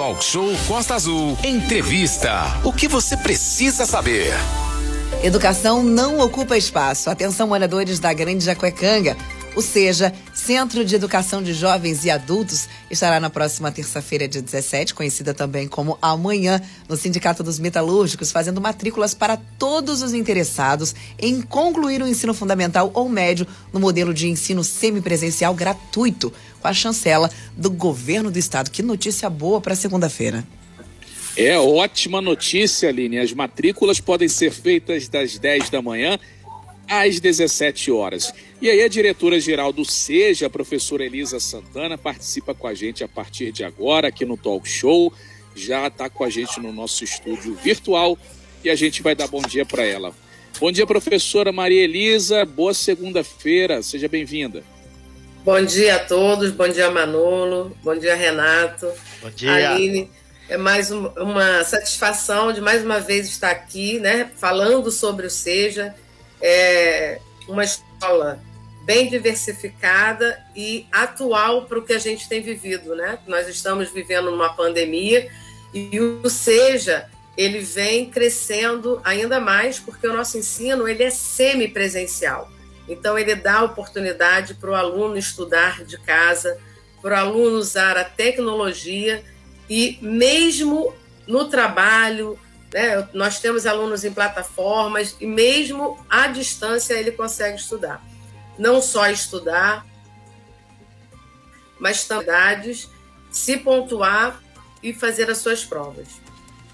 Talk Show Costa Azul. Entrevista. O que você precisa saber? Educação não ocupa espaço. Atenção, moradores da Grande Jacuecanga. O SEJA, Centro de Educação de Jovens e Adultos, estará na próxima terça-feira, dia 17, conhecida também como Amanhã, no Sindicato dos Metalúrgicos, fazendo matrículas para todos os interessados em concluir o ensino fundamental ou médio no modelo de ensino semipresencial gratuito, com a chancela do governo do estado. Que notícia boa para segunda-feira. É ótima notícia, Aline. As matrículas podem ser feitas das 10 da manhã às 17 horas. E aí a diretora-geral do SEJA, a professora Elisa Santana, participa com a gente a partir de agora aqui no Talk Show. Já está com a gente no nosso estúdio virtual e a gente vai dar bom dia para ela. Bom dia, professora Maria Elisa. Boa segunda-feira. Seja bem-vinda. Bom dia a todos. Bom dia, Manolo. Bom dia, Renato. Bom dia. Aline. É mais uma satisfação de mais uma vez estar aqui, né, falando sobre o SEJA é uma escola bem diversificada e atual para o que a gente tem vivido, né? Nós estamos vivendo uma pandemia e o seja ele vem crescendo ainda mais porque o nosso ensino ele é semipresencial. Então ele dá oportunidade para o aluno estudar de casa, para o aluno usar a tecnologia e mesmo no trabalho, né? Nós temos alunos em plataformas e mesmo à distância ele consegue estudar. Não só estudar, mas também se pontuar e fazer as suas provas.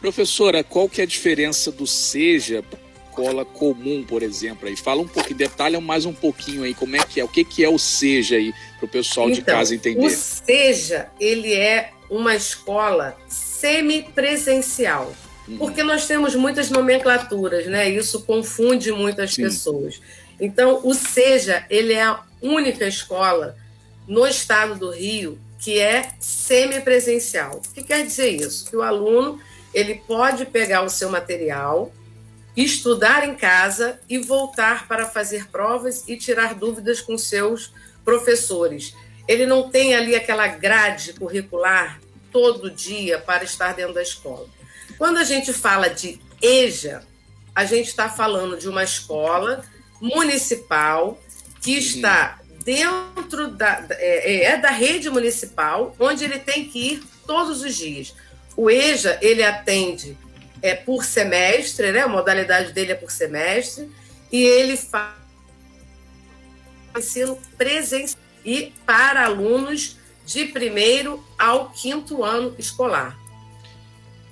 Professora, qual que é a diferença do seja escola comum, por exemplo? Aí fala um pouquinho, detalha mais um pouquinho aí como é que é, o que que é o seja aí para o pessoal então, de casa entender. O seja ele é uma escola semipresencial. Porque nós temos muitas nomenclaturas, né? Isso confunde muitas Sim. pessoas. Então, o SEJA, ele é a única escola no estado do Rio que é semipresencial. O que quer dizer isso? Que o aluno ele pode pegar o seu material, estudar em casa e voltar para fazer provas e tirar dúvidas com seus professores. Ele não tem ali aquela grade curricular todo dia para estar dentro da escola. Quando a gente fala de EJA, a gente está falando de uma escola municipal que uhum. está dentro da é, é, da rede municipal, onde ele tem que ir todos os dias. O EJA ele atende é por semestre, né? A modalidade dele é por semestre e ele faz ensino presencial e para alunos de primeiro ao quinto ano escolar.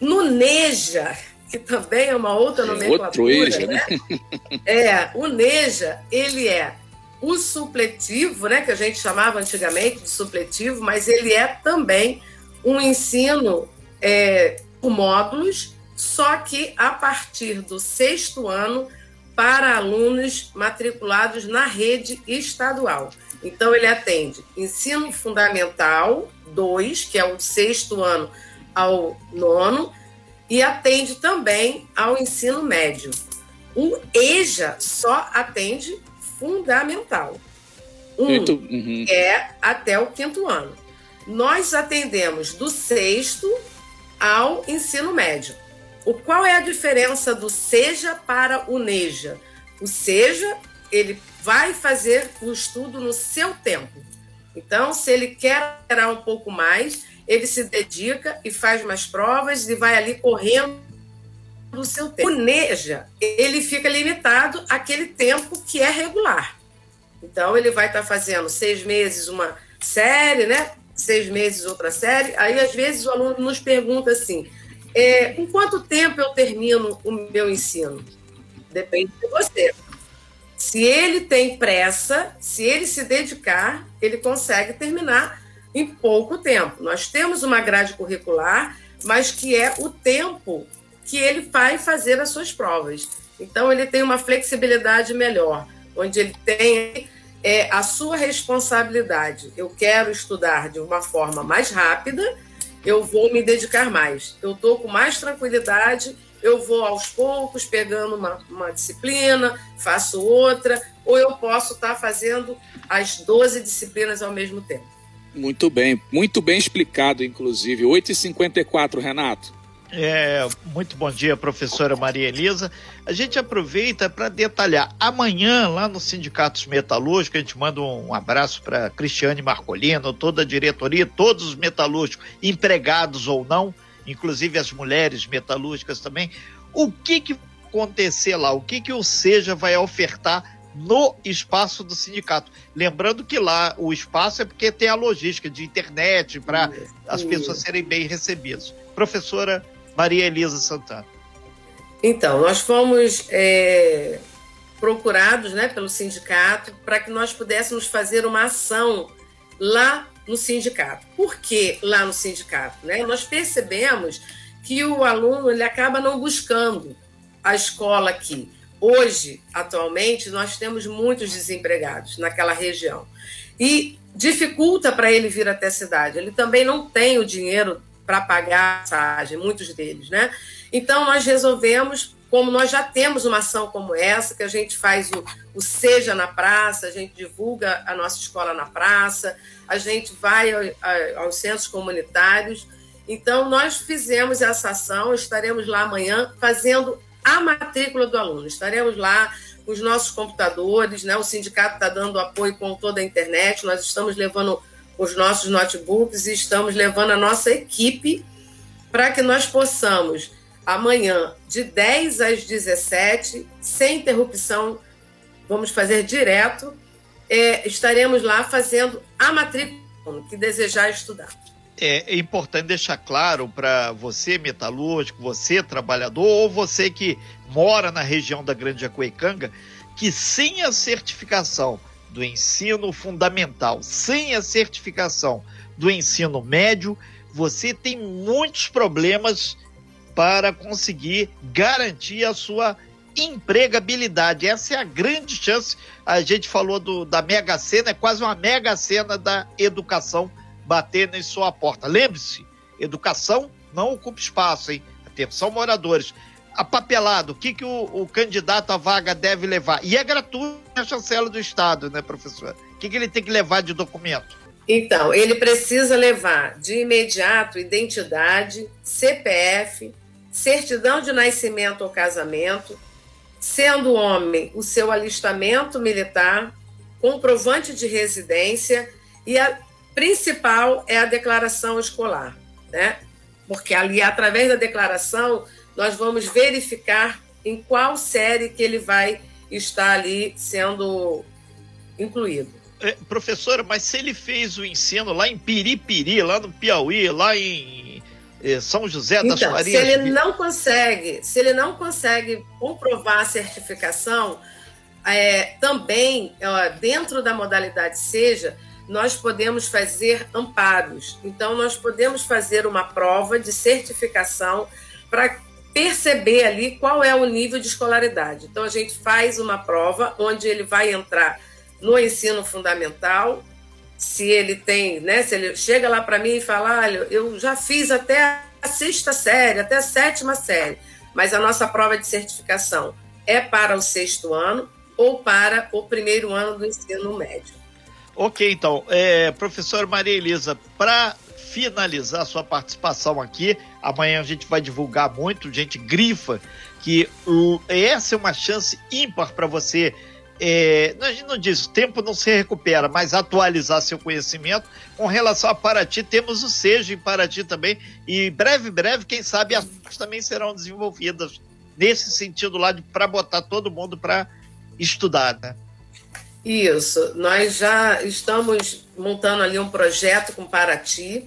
No Neja, que também é uma outra nomenclatura. Outro EJA, né? É, o Neja, ele é o supletivo, né, que a gente chamava antigamente de supletivo, mas ele é também um ensino é, por módulos, só que a partir do sexto ano para alunos matriculados na rede estadual. Então, ele atende ensino fundamental 2, que é o sexto ano ao nono e atende também ao ensino médio. O EJA só atende fundamental. Um uhum. é até o quinto ano. Nós atendemos do sexto ao ensino médio. O qual é a diferença do SEJA para o NEJA? O SEJA, ele vai fazer o estudo no seu tempo. Então, se ele quer esperar um pouco mais, ele se dedica e faz mais provas e vai ali correndo do seu tempo. O NEJA, ele fica limitado àquele tempo que é regular. Então, ele vai estar fazendo seis meses uma série, né? Seis meses outra série. Aí, às vezes, o aluno nos pergunta assim: é, com quanto tempo eu termino o meu ensino? Depende de você. Se ele tem pressa, se ele se dedicar, ele consegue terminar em pouco tempo. Nós temos uma grade curricular, mas que é o tempo que ele vai fazer as suas provas. Então, ele tem uma flexibilidade melhor, onde ele tem é, a sua responsabilidade. Eu quero estudar de uma forma mais rápida, eu vou me dedicar mais. Eu estou com mais tranquilidade, eu vou aos poucos pegando uma, uma disciplina, faço outra, ou eu posso estar tá fazendo as 12 disciplinas ao mesmo tempo. Muito bem, muito bem explicado, inclusive. 8h54, Renato. É, muito bom dia, professora Maria Elisa. A gente aproveita para detalhar. Amanhã, lá no Sindicatos Metalúrgicos, a gente manda um abraço para Cristiane Marcolino, toda a diretoria, todos os metalúrgicos, empregados ou não, inclusive as mulheres metalúrgicas também. O que, que acontecer lá? O que, que o SEJA vai ofertar no espaço do sindicato. Lembrando que lá o espaço é porque tem a logística de internet para as pessoas serem bem recebidas. Professora Maria Elisa Santana. Então, nós fomos é, procurados né, pelo sindicato para que nós pudéssemos fazer uma ação lá no sindicato. Por que lá no sindicato? Né? Nós percebemos que o aluno ele acaba não buscando a escola aqui. Hoje, atualmente, nós temos muitos desempregados naquela região. E dificulta para ele vir até a cidade. Ele também não tem o dinheiro para pagar a passagem, muitos deles, né? Então, nós resolvemos, como nós já temos uma ação como essa, que a gente faz o, o Seja na Praça, a gente divulga a nossa escola na praça, a gente vai ao, aos centros comunitários. Então, nós fizemos essa ação, estaremos lá amanhã fazendo a matrícula do aluno. Estaremos lá os nossos computadores, né? o sindicato está dando apoio com toda a internet, nós estamos levando os nossos notebooks e estamos levando a nossa equipe para que nós possamos, amanhã, de 10 às 17, sem interrupção, vamos fazer direto, é, estaremos lá fazendo a matrícula que desejar estudar é, é importante deixar claro para você, metalúrgico, você, trabalhador, ou você que mora na região da Grande Jacuecanga, que sem a certificação do ensino fundamental, sem a certificação do ensino médio, você tem muitos problemas para conseguir garantir a sua empregabilidade. Essa é a grande chance. A gente falou do, da mega cena, é quase uma mega cena da educação bater em sua porta. Lembre-se, educação não ocupa espaço, hein? Atenção, moradores. Apapelado, o que, que o, o candidato à vaga deve levar? E é gratuito a chancela do Estado, né, professor? O que, que ele tem que levar de documento? Então, ele precisa levar de imediato identidade, CPF, certidão de nascimento ou casamento, sendo homem, o seu alistamento militar, comprovante de residência e a principal é a declaração escolar, né? Porque ali, através da declaração, nós vamos verificar em qual série que ele vai estar ali sendo incluído. É, professora, mas se ele fez o ensino lá em Piripiri, lá no Piauí, lá em é, São José das então, se ele não consegue, se ele não consegue comprovar a certificação, é, também, ó, dentro da modalidade seja, nós podemos fazer amparos. Então, nós podemos fazer uma prova de certificação para perceber ali qual é o nível de escolaridade. Então, a gente faz uma prova onde ele vai entrar no ensino fundamental. Se ele tem, né? Se ele chega lá para mim e fala, olha, eu já fiz até a sexta série, até a sétima série, mas a nossa prova de certificação é para o sexto ano ou para o primeiro ano do ensino médio. Ok, então, é, professora Maria Elisa, para finalizar sua participação aqui, amanhã a gente vai divulgar muito, gente grifa que essa é uma chance ímpar para você. É, a gente não diz, o tempo não se recupera, mas atualizar seu conhecimento. Com relação a Paraty, temos o SEJA em Paraty também, e breve, breve, quem sabe as também serão desenvolvidas nesse sentido lá para botar todo mundo para estudar, né? Isso, nós já estamos montando ali um projeto com Paraty,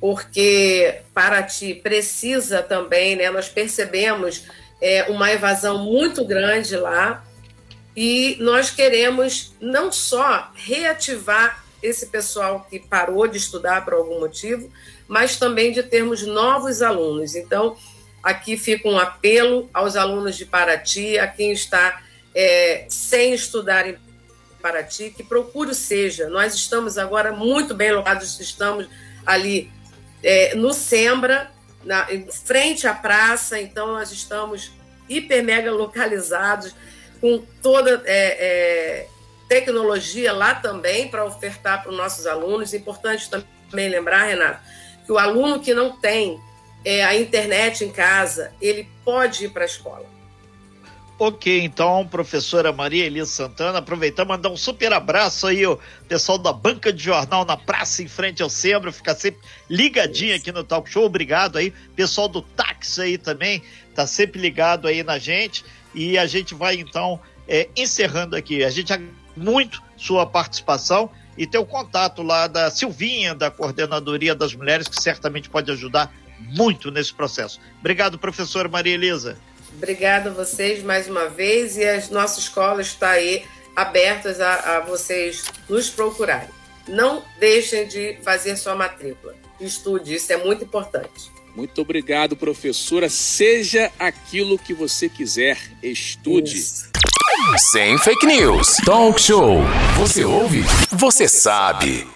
porque Paraty precisa também, né? Nós percebemos é, uma evasão muito grande lá e nós queremos não só reativar esse pessoal que parou de estudar por algum motivo, mas também de termos novos alunos. Então, aqui fica um apelo aos alunos de Paraty, a quem está é, sem estudar em Paraty, que procure seja. Nós estamos agora muito bem locados, estamos ali é, no Sembra, na, em frente à praça, então nós estamos hiper mega localizados, com toda é, é, tecnologia lá também para ofertar para os nossos alunos. Importante também lembrar, Renato, que o aluno que não tem é, a internet em casa, ele pode ir para a escola. Ok, então, professora Maria Elisa Santana, aproveitar mandar um super abraço aí, o pessoal da banca de jornal na praça em frente ao Sembra, fica sempre ligadinho aqui no Talk Show, obrigado aí, pessoal do táxi aí também, tá sempre ligado aí na gente, e a gente vai então é, encerrando aqui, a gente muito sua participação e ter o contato lá da Silvinha, da Coordenadoria das Mulheres, que certamente pode ajudar muito nesse processo. Obrigado, professora Maria Elisa. Obrigada a vocês mais uma vez e a nossa escola está aí abertas a, a vocês nos procurarem. Não deixem de fazer sua matrícula. Estude, isso é muito importante. Muito obrigado, professora. Seja aquilo que você quiser, estude. Isso. Sem fake news. Talk show. Você ouve? Você sabe.